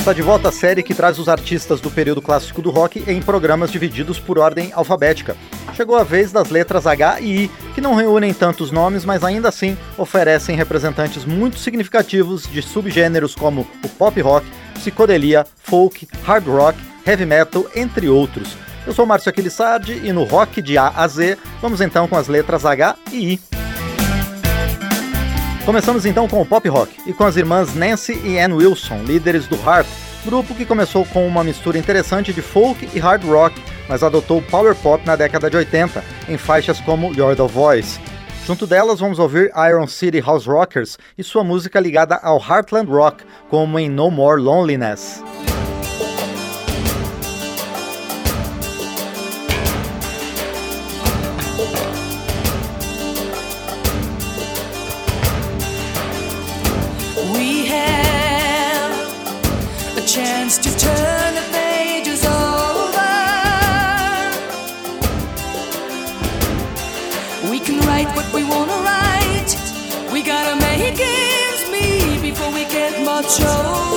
Está de volta a série que traz os artistas do período clássico do rock em programas divididos por ordem alfabética. Chegou a vez das letras H e I, que não reúnem tantos nomes, mas ainda assim oferecem representantes muito significativos de subgêneros como o pop rock, psicodelia, folk, hard rock, heavy metal, entre outros. Eu sou Márcio Aquilissardi e no rock de A a Z vamos então com as letras H e I. Começamos então com o pop rock e com as irmãs Nancy e Ann Wilson, líderes do Heart, grupo que começou com uma mistura interessante de folk e hard rock, mas adotou power pop na década de 80, em faixas como You're the Voice. Junto delas vamos ouvir Iron City House Rockers e sua música ligada ao Heartland Rock, como em No More Loneliness. 就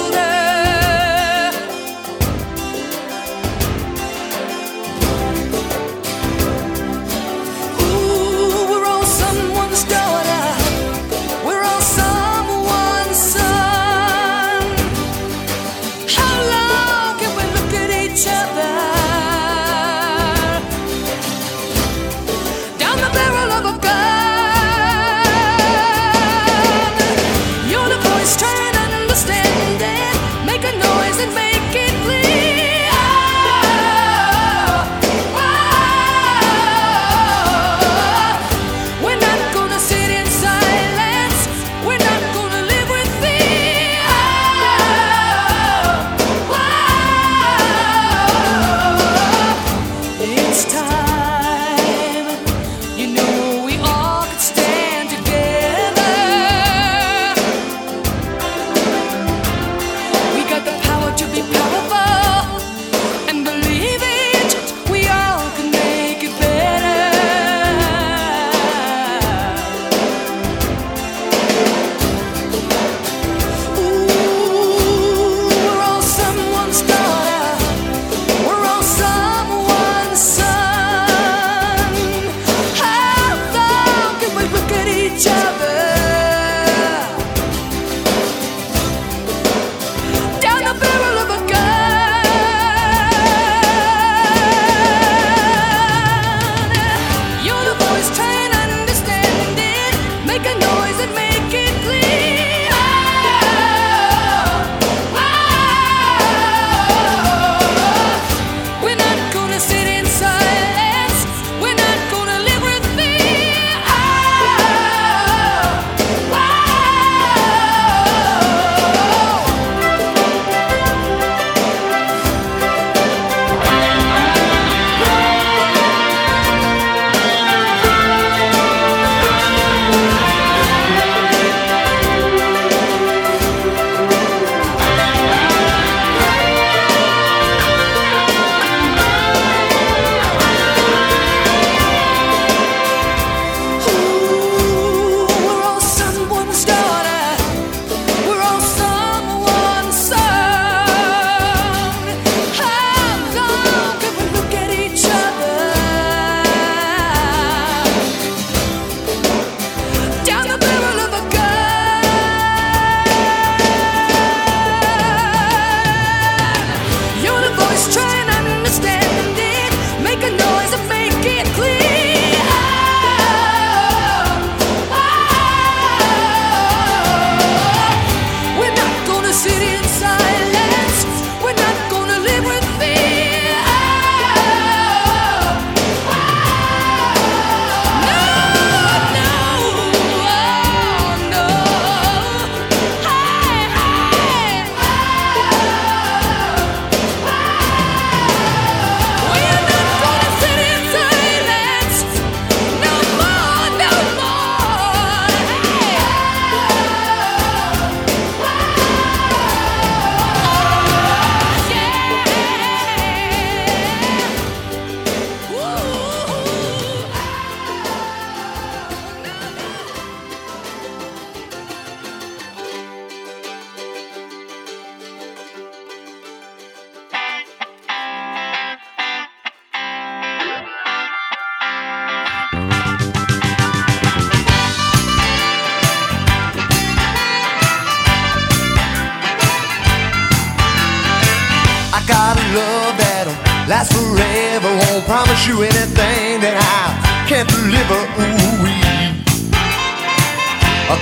promise you anything that I can't deliver. Ooh, wee.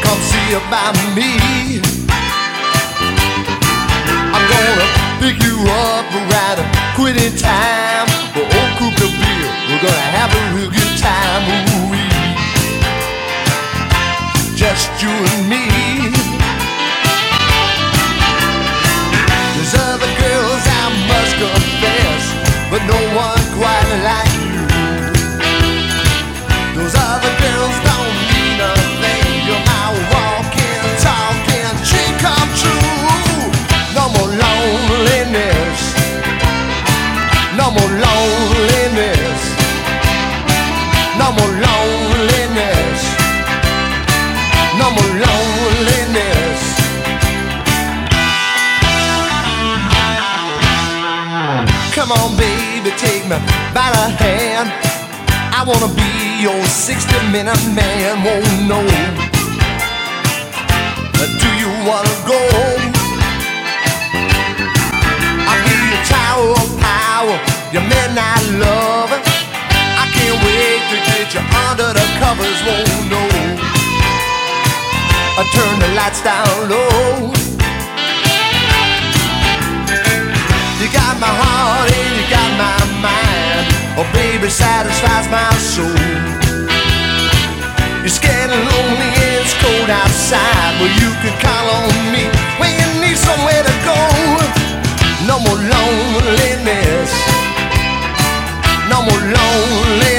come see about me. I'm gonna pick you up right quit in time for old Coupe beer. We're gonna have a real good time. Ooh, wee. just you and me. There's other girls I must confess, but no one like you. Those other girls don't mean a thing. You're my walking, talking dream come true. No more loneliness. No more loneliness. No more loneliness. No more loneliness. Come on, me by the hand. I wanna be your 60 minute man. Won't know. Do you wanna go? I'll be your tower of power, your midnight lover. I can't wait to get you under the covers. Won't know. I turn the lights down low. My heart and you got my mind. Oh, baby, satisfies my soul. You're scared and lonely and it's cold outside. Well, you can call on me when you need somewhere to go. No more loneliness. No more loneliness.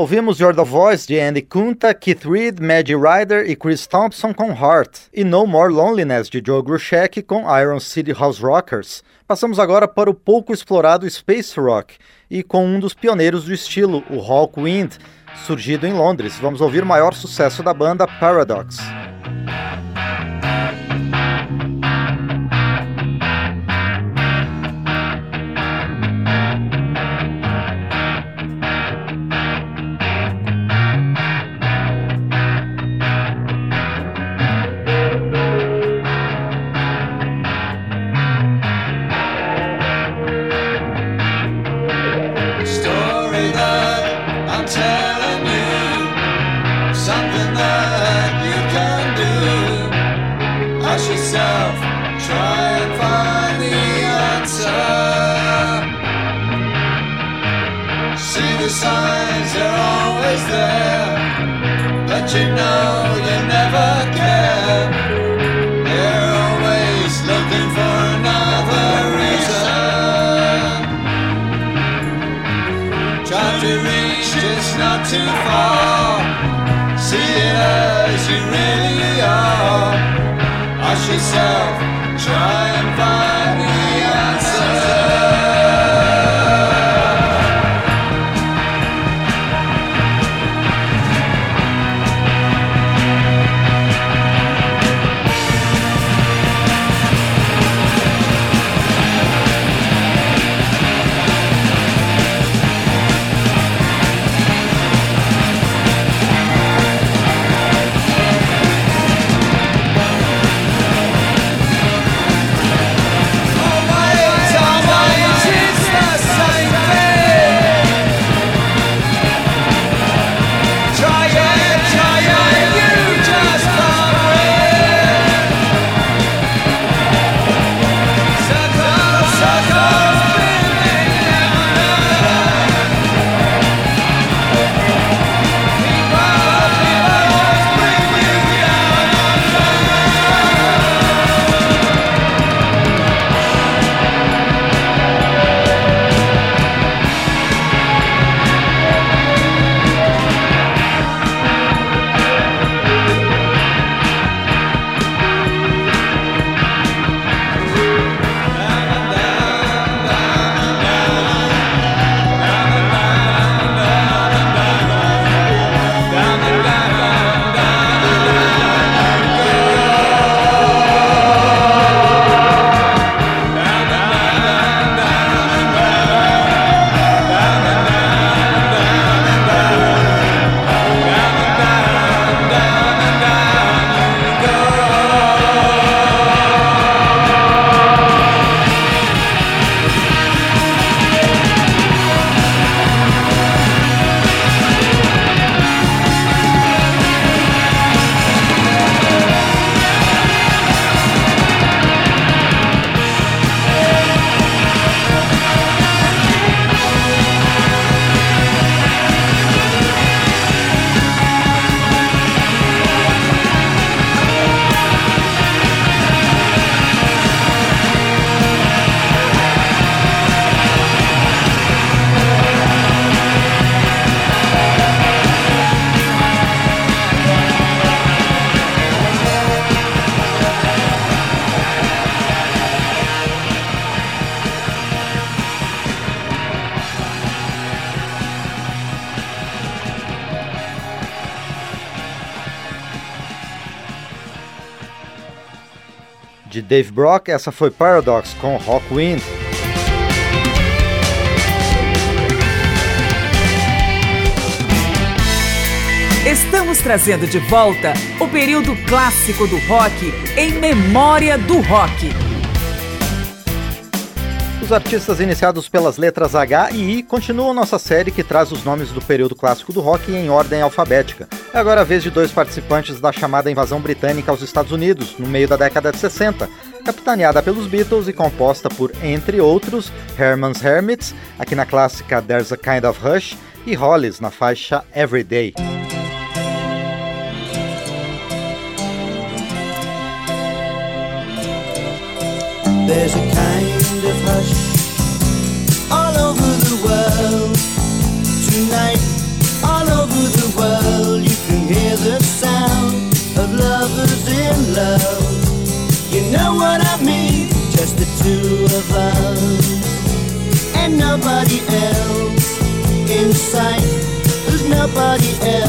Ouvimos Your the Voice de Andy Kunta, Keith Reed, Maddie Ryder e Chris Thompson com Heart, e No More Loneliness de Joe Grushek com Iron City House Rockers. Passamos agora para o pouco explorado Space Rock, e com um dos pioneiros do estilo, o Hawkwind, surgido em Londres. Vamos ouvir o maior sucesso da banda, Paradox. You know you never care. You're always looking for another reason. Try to reach just not too far. See it as you really are. Ask yourself, try and find Dave Brock, essa foi Paradox com Rockwind. Estamos trazendo de volta o período clássico do rock em memória do rock os artistas iniciados pelas letras H e I continuam nossa série que traz os nomes do período clássico do rock em ordem alfabética. É agora a vez de dois participantes da chamada invasão britânica aos Estados Unidos, no meio da década de 60, capitaneada pelos Beatles e composta por, entre outros, Herman's Hermits, aqui na clássica There's a Kind of Hush e Hollies, na faixa Everyday. There's a kind over the world. Tonight, all over the world, you can hear the sound of lovers in love. You know what I mean, just the two of us. And nobody else in sight, there's nobody else.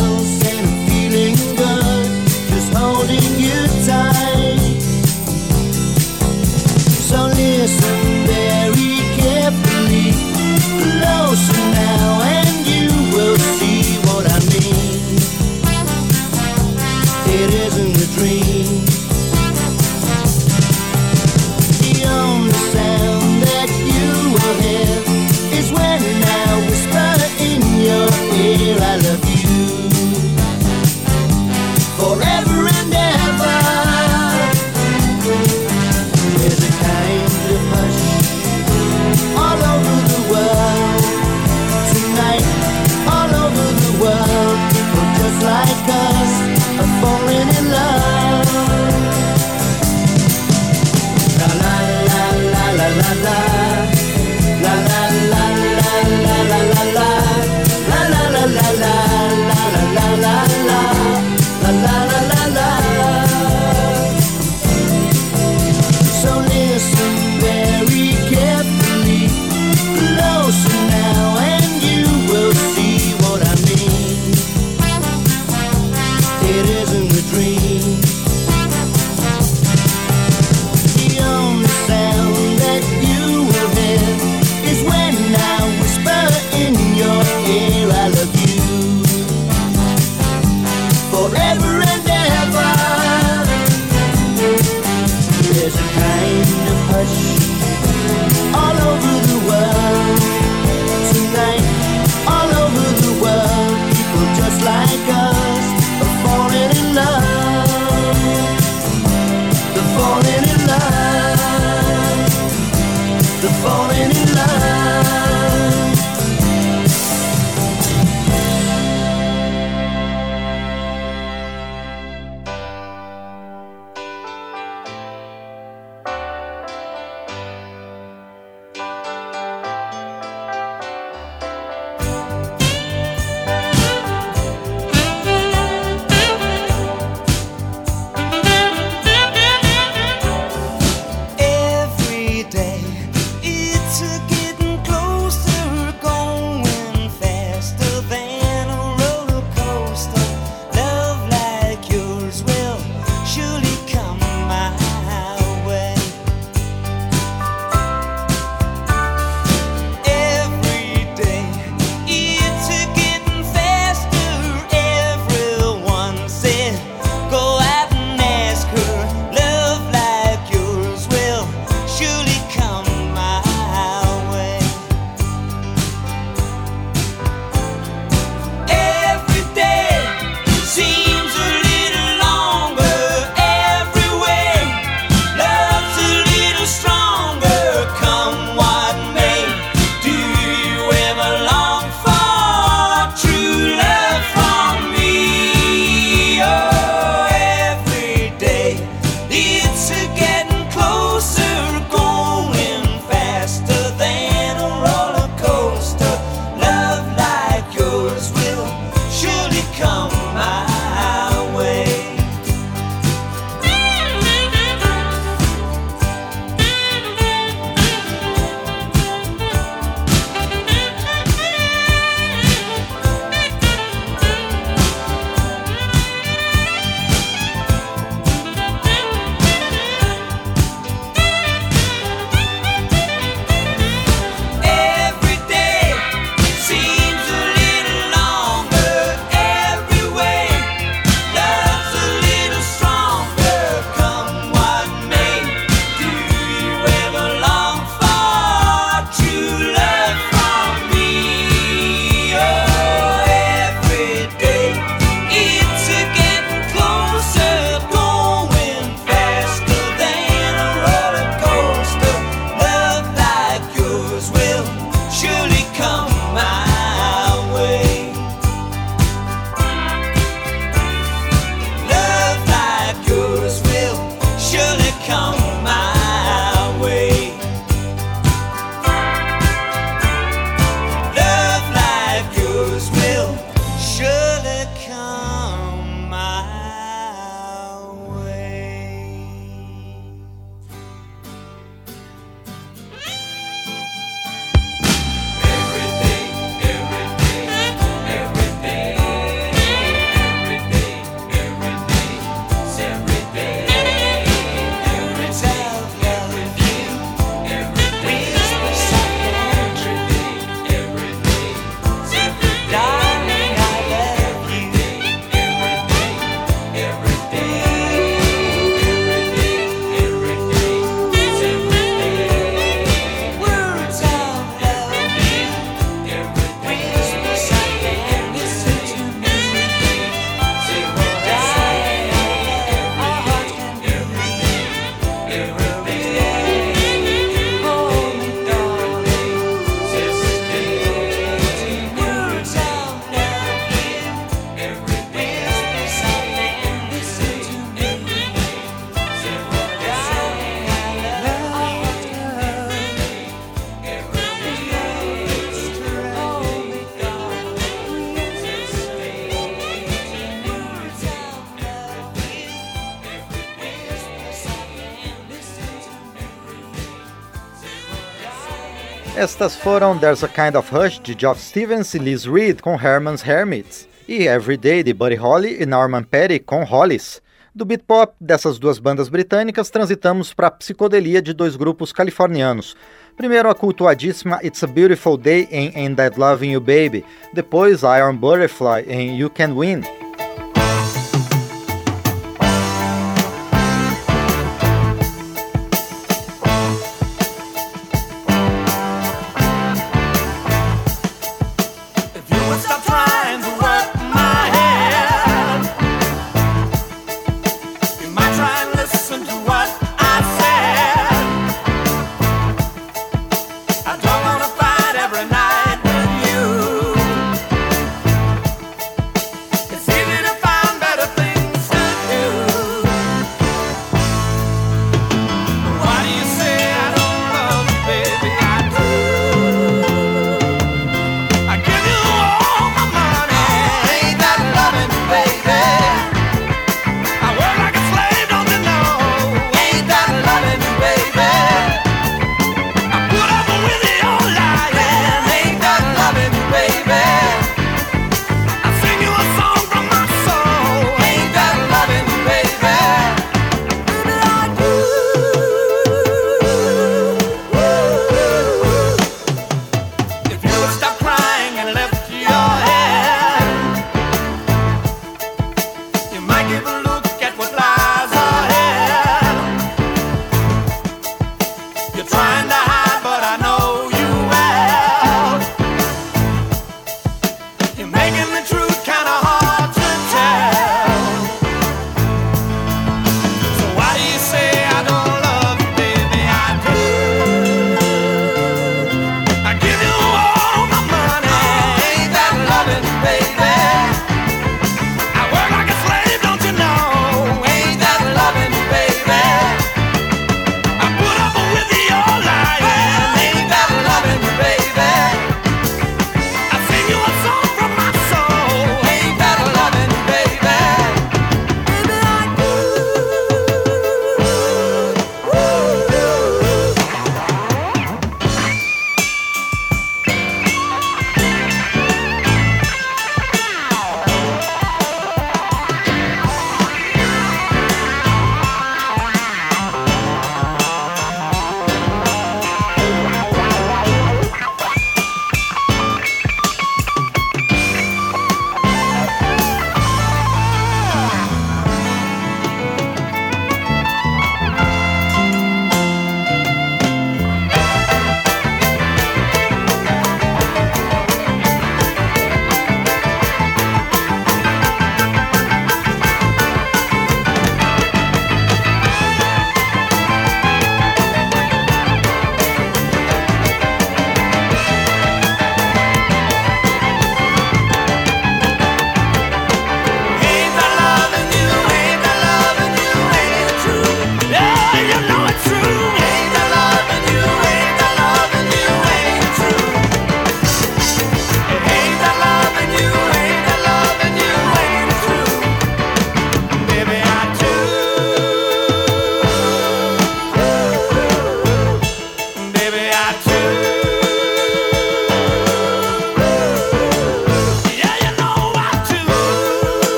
Estas foram There's a Kind of Hush de Geoff Stevens e Liz Reed com Herman's Hermits, e Everyday de Buddy Holly e Norman Petty com Hollies. Do beat pop dessas duas bandas britânicas, transitamos para a psicodelia de dois grupos californianos. Primeiro a cultuadíssima It's a Beautiful Day em Ain't That Loving You Baby, depois Iron Butterfly em You Can Win.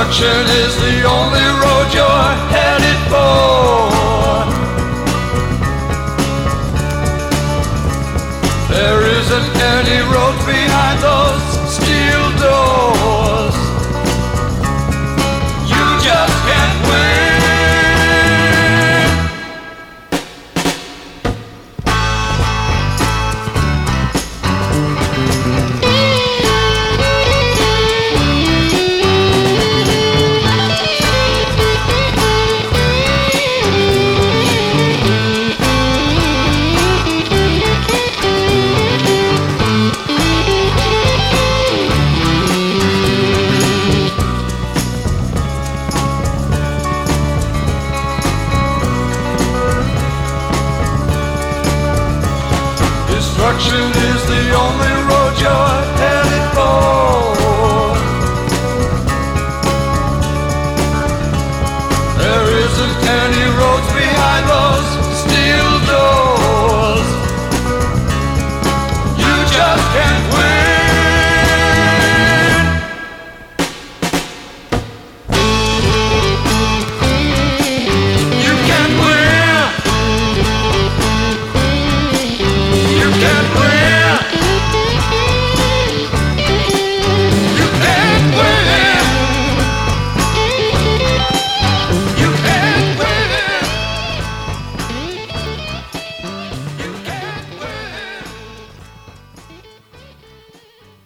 Destruction is the only road you're headed for. There isn't any road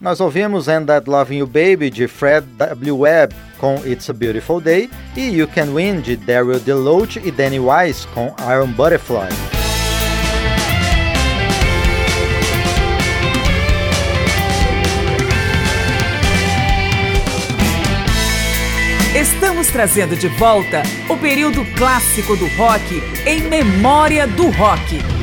Nós ouvimos And That Loving You Baby de Fred W. Webb com It's a Beautiful Day e You Can Win de Daryl DeLoach e Danny Wise com Iron Butterfly. Estamos trazendo de volta o período clássico do rock em memória do rock.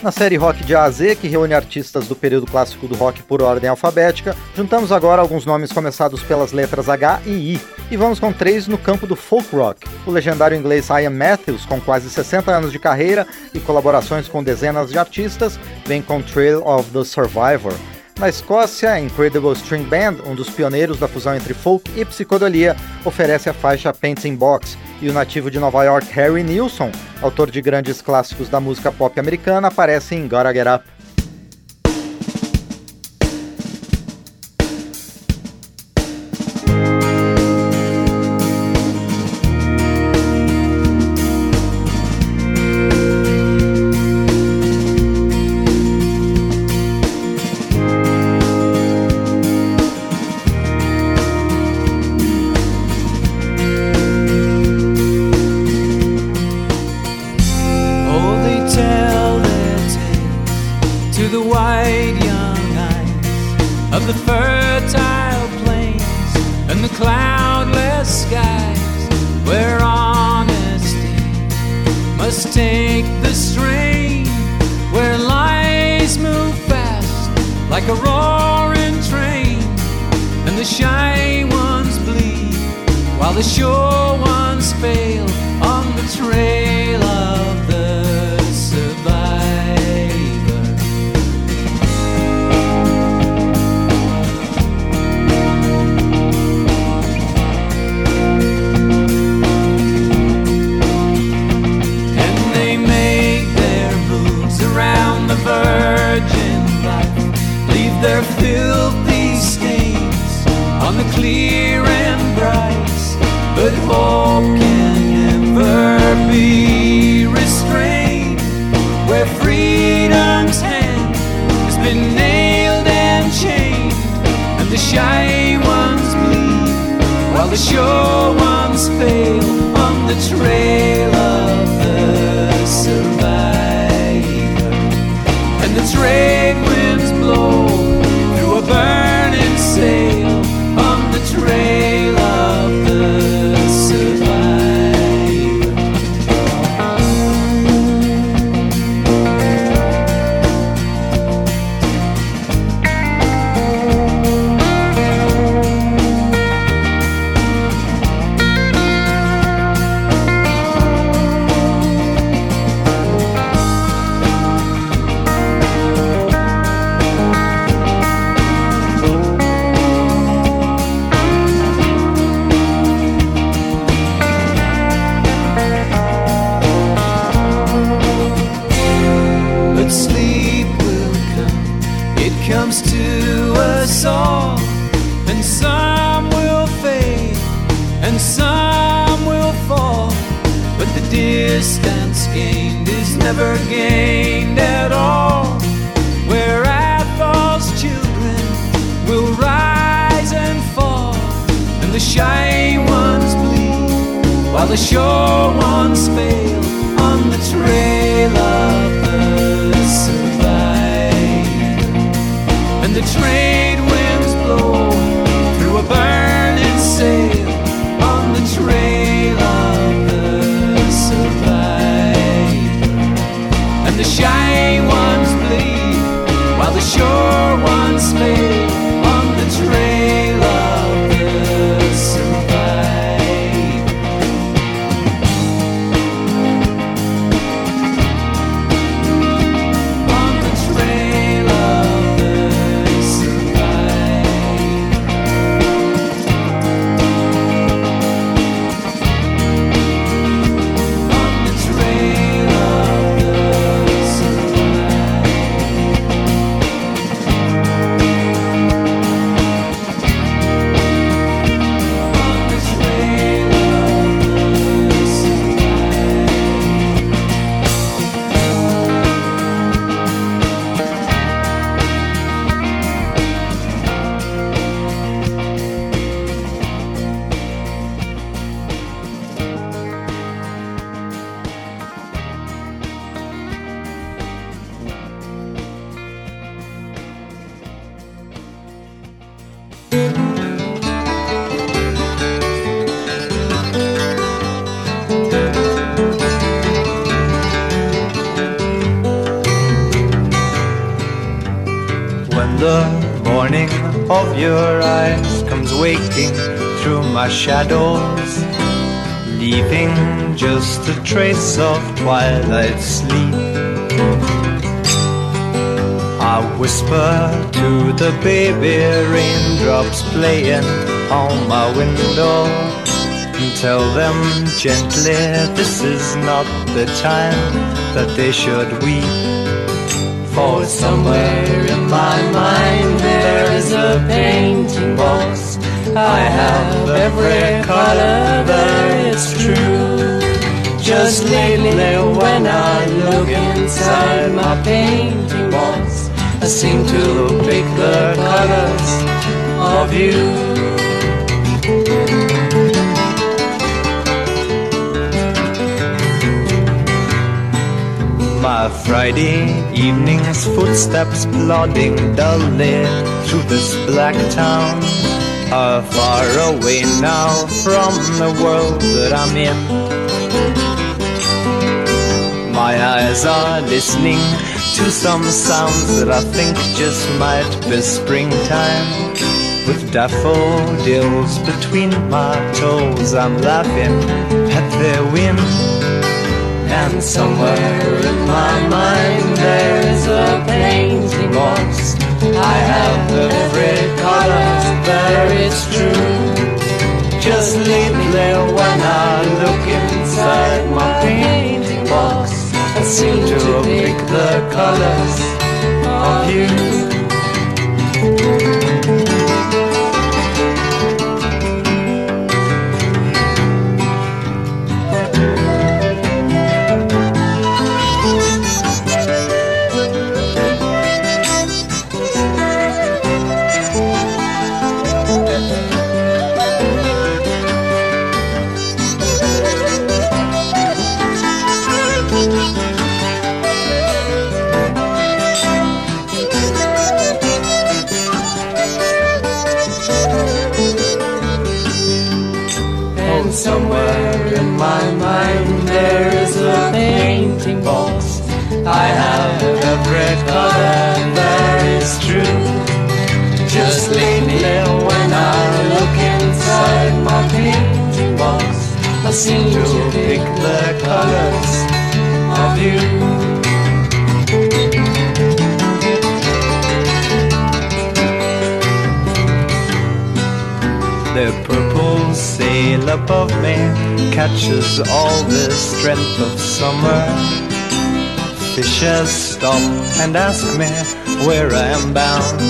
Na série Rock de A a Z, que reúne artistas do período clássico do rock por ordem alfabética, juntamos agora alguns nomes começados pelas letras H e I, e vamos com três no campo do folk rock. O legendário inglês Ian Matthews, com quase 60 anos de carreira e colaborações com dezenas de artistas, vem com Trail of the Survivor. Na Escócia, a Incredible String Band, um dos pioneiros da fusão entre folk e psicodelia, oferece a faixa Painting Box, e o nativo de Nova York Harry Nilsson, autor de grandes clássicos da música pop americana, aparece em Gotta Get Up. Like a roaring train, and the shy ones bleed while the sure ones fail on the trail clear and bright. But hope can never be restrained where freedom's hand has been nailed and chained, and the shy ones bleed while the sure ones fail on the trail of the survivor. And the trade some will fade, and some will fall. But the distance gained is never gained at all. Where Athol's children will rise and fall, and the shy ones bleed, while the sure ones fail on the trail of the survivor. And the trade sure ones fail morning of your eyes comes waking through my shadows, leaving just a trace of twilight sleep. I whisper to the baby raindrops playing on my window and tell them gently this is not the time that they should weep. For somewhere in my mind is a painting box. I have every color there, it's true. Just lately when I look inside my painting box, I seem to pick the colors of you. My Friday evening's footsteps plodding dully through this black town are far away now from the world that I'm in. My eyes are listening to some sounds that I think just might be springtime. With daffodils between my toes, I'm laughing at the wind. And somewhere in my mind there's a painting. I have every color there, it's true. Just lately when I look inside my painting box, I seem to pick the colors of you. Above me catches all the strength of summer. Fishes stop and ask me where I am bound.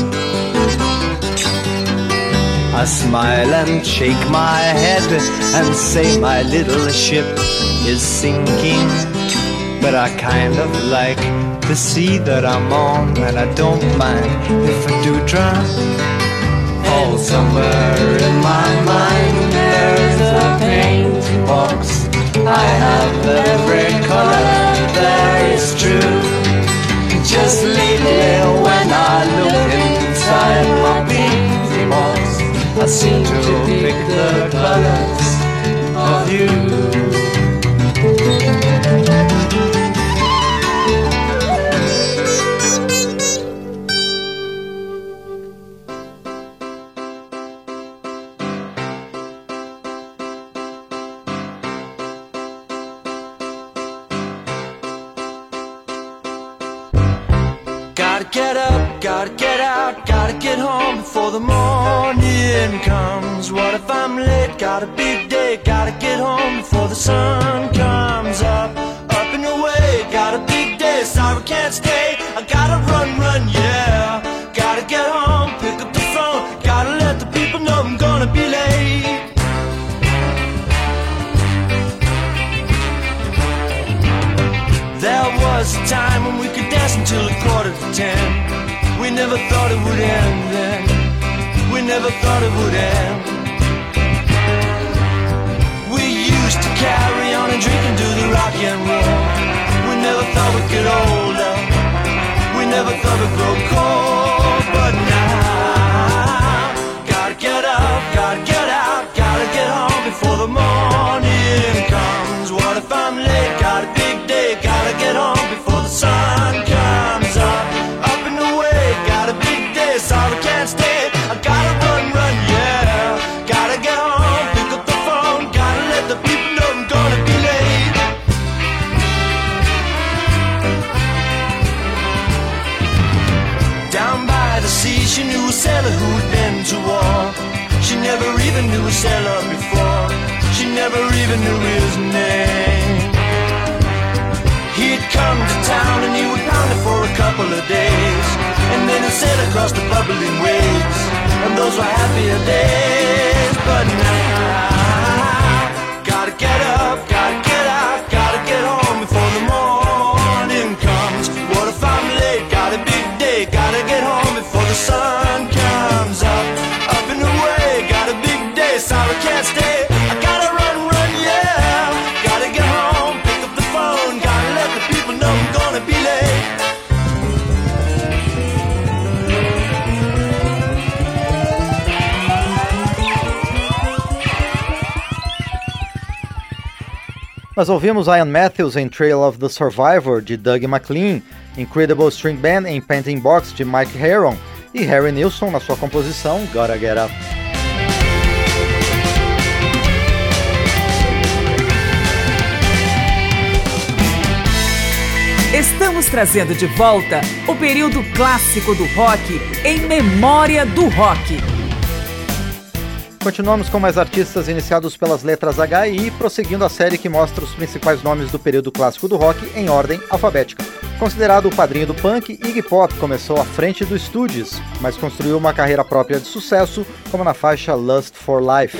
I smile and shake my head and say my little ship is sinking. But I kind of like the sea that I'm on, and I don't mind if I do drown. Oh, somewhere in my mind I have every color that is true. Just lately when I even knew a sailor before. She never even knew his name. He'd come to town and he would pound it for a couple of days. And then he'd sail across the bubbling waves. And those were happier days. But now, Nós ouvimos Ian Matthews em Trail of the Survivor de Doug McLean, Incredible String Band em Painting Box de Mike Heron e Harry Nilsson na sua composição Gotta Get Up. Estamos trazendo de volta o período clássico do rock em memória do rock. Continuamos com mais artistas iniciados pelas letras H e I, prosseguindo a série que mostra os principais nomes do período clássico do rock em ordem alfabética. Considerado o padrinho do punk, Iggy Pop começou à frente do Stooges, mas construiu uma carreira própria de sucesso, como na faixa Lust for Life.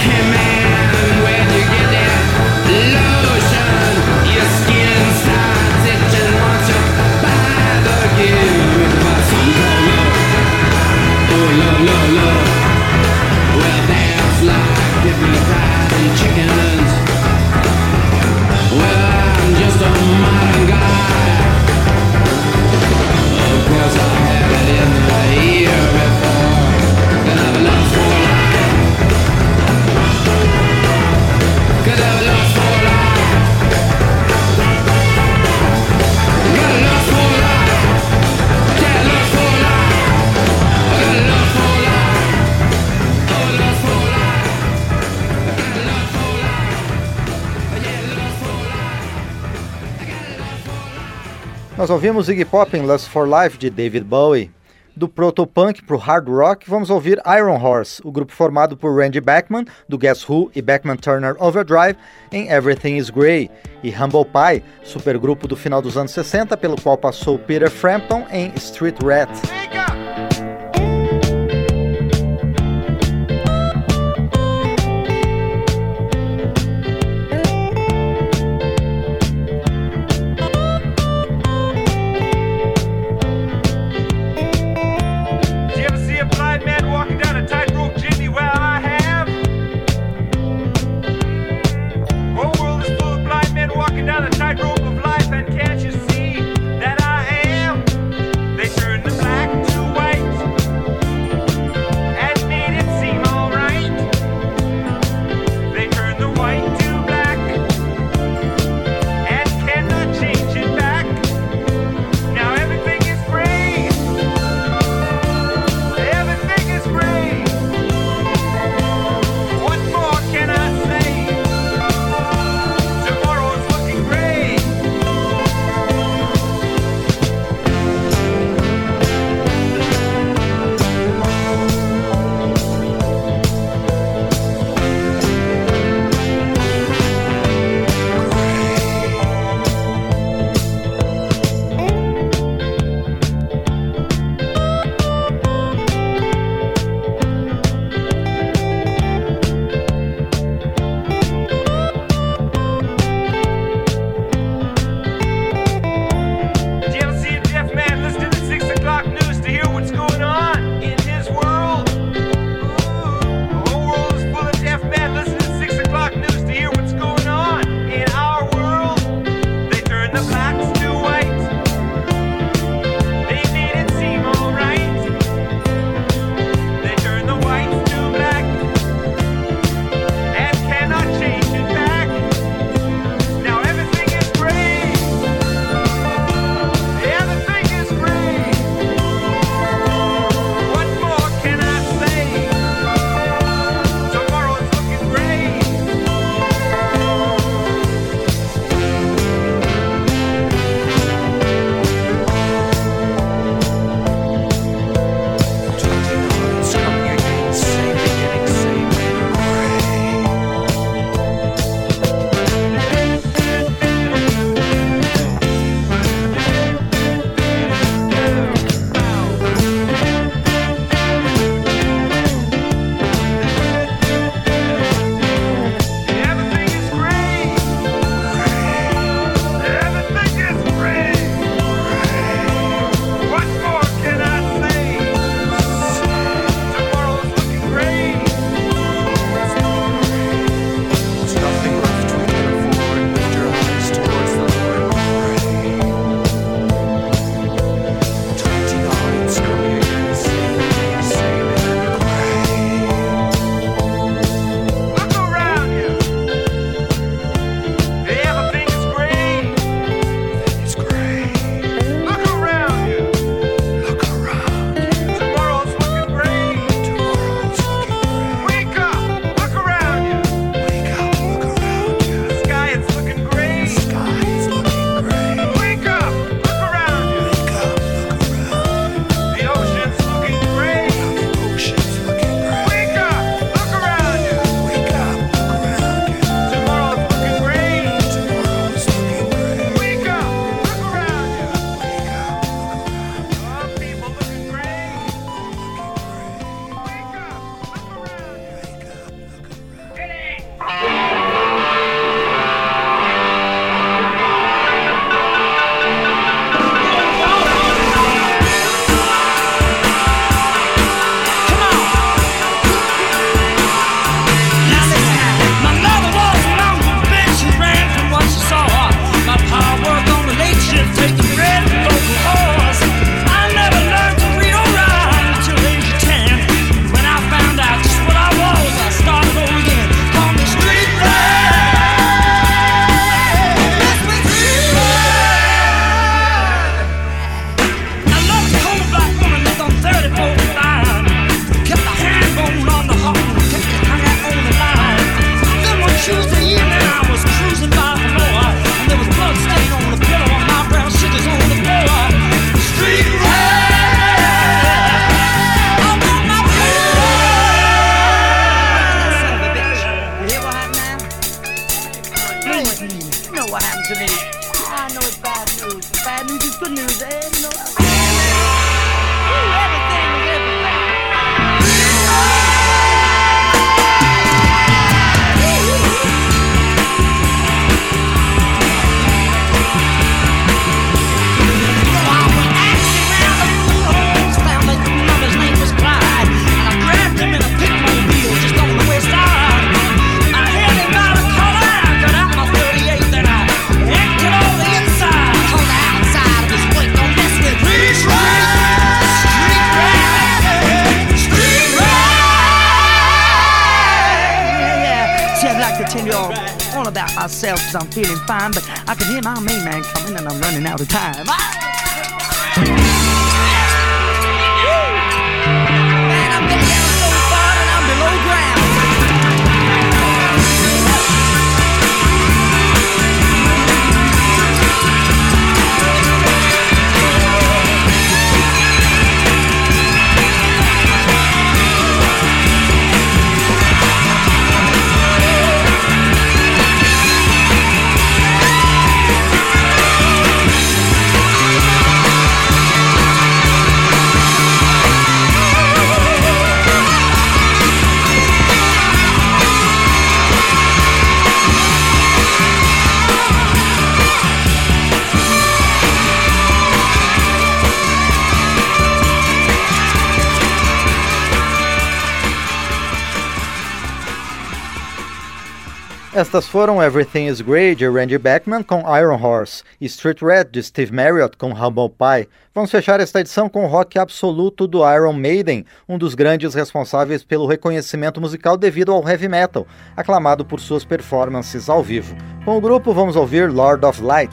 him Nós ouvimos Iggy Pop em Lust for Life de David Bowie. Do protopunk para o hard rock, vamos ouvir Iron Horse, o grupo formado por Randy Bachman, do Guess Who e Bachman Turner Overdrive, em Everything is Grey, e Humble Pie, supergrupo do final dos anos 60, pelo qual passou Peter Frampton em Street Rat. Estas foram Everything is Great de Randy Beckman com Iron Horse e Street Red de Steve Marriott com Humble Pie. Vamos fechar esta edição com o rock absoluto do Iron Maiden, um dos grandes responsáveis pelo reconhecimento musical devido ao heavy metal, aclamado por suas performances ao vivo. Com o grupo vamos ouvir Lord of Light.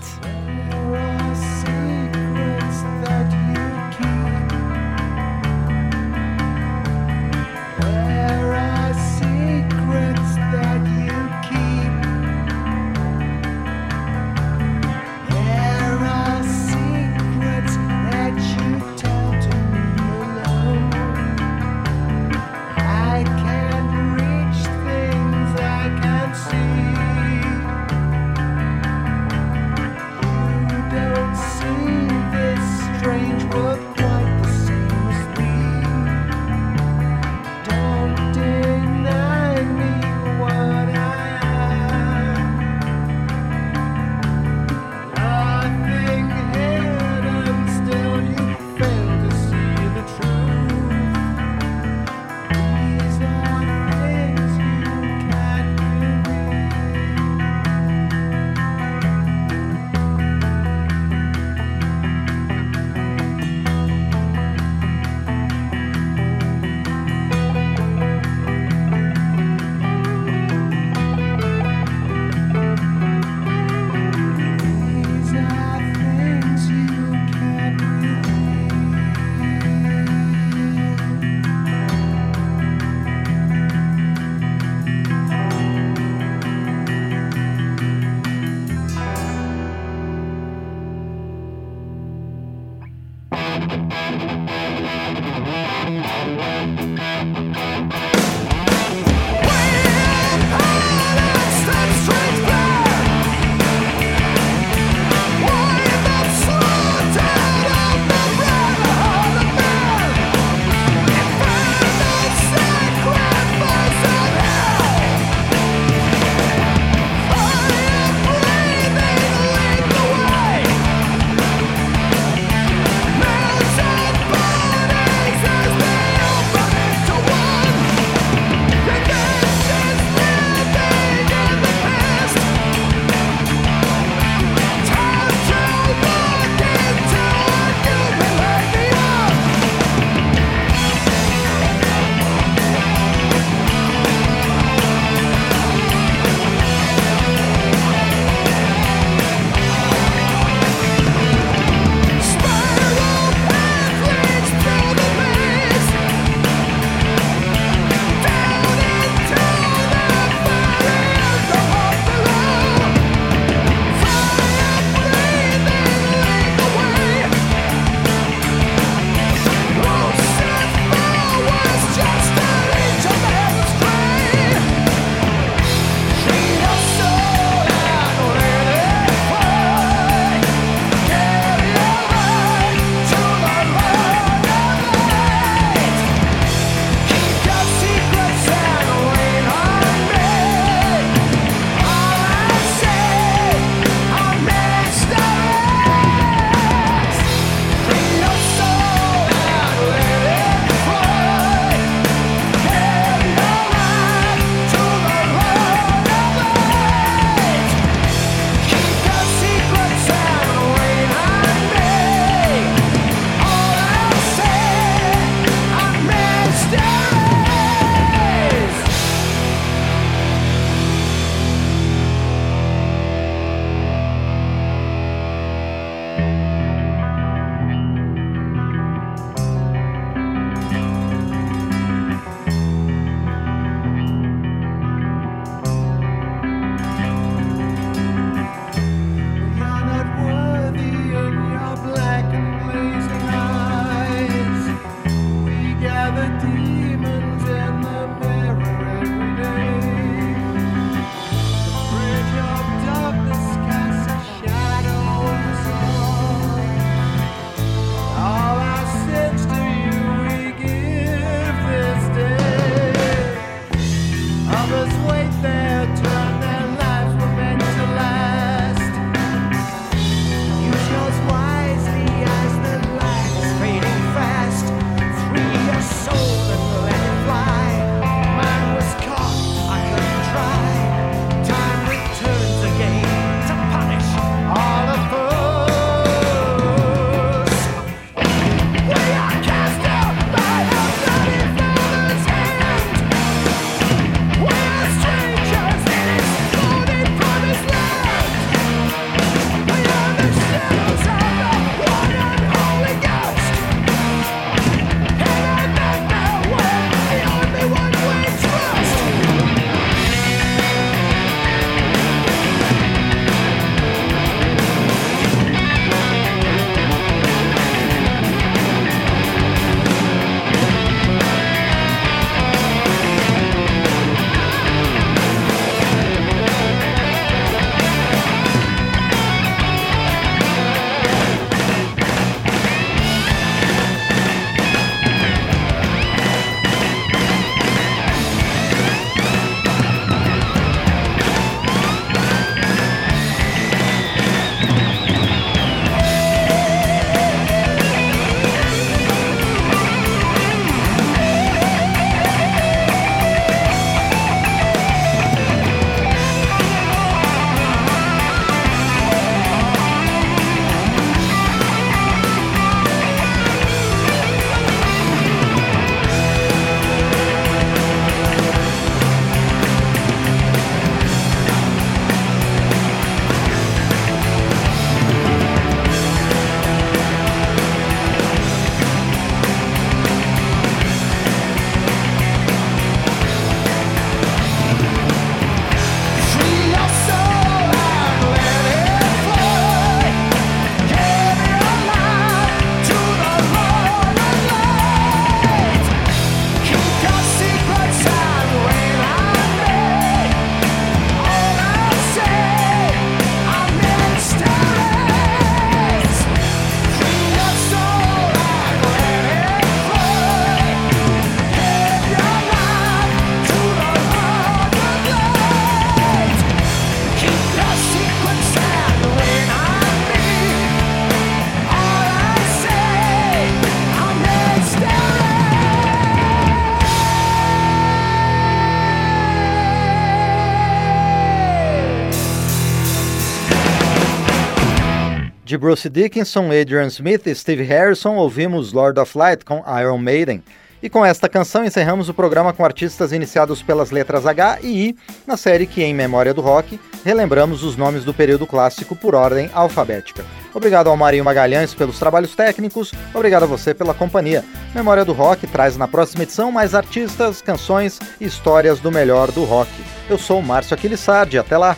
De Bruce Dickinson, Adrian Smith e Steve Harrison, ouvimos Lord of Light com Iron Maiden. E com esta canção encerramos o programa com artistas iniciados pelas letras H e I, na série que, em memória do rock, relembramos os nomes do período clássico por ordem alfabética. Obrigado ao Marinho Magalhães pelos trabalhos técnicos, obrigado a você pela companhia. Memória do Rock traz na próxima edição mais artistas, canções e histórias do melhor do rock. Eu sou Márcio Aquilissardi, até lá!